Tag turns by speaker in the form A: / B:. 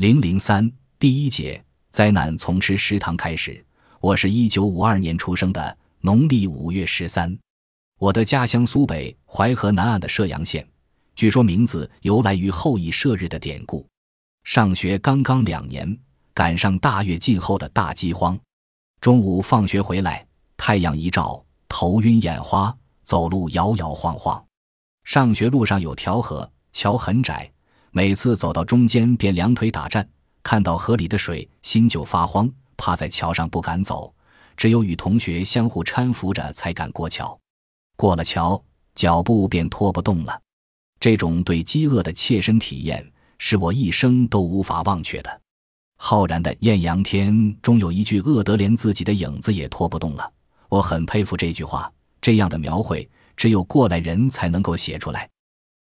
A: 零零三第一节灾难从吃食堂开始。我是一九五二年出生的，农历五月十三。我的家乡苏北淮河南岸的射阳县，据说名字由来于后羿射日的典故。上学刚刚两年，赶上大跃进后的大饥荒。中午放学回来，太阳一照，头晕眼花，走路摇摇晃晃。上学路上有条河，桥很窄，每次走到中间便两腿打颤，看到河里的水，心就发慌，趴在桥上不敢走，只有与同学相互搀扶着才敢过桥。过了桥，脚步便拖不动了。这种对饥饿的切身体验。是我一生都无法忘却的。浩然的艳阳天中有一句“饿得连自己的影子也拖不动了”，我很佩服这句话。这样的描绘，只有过来人才能够写出来。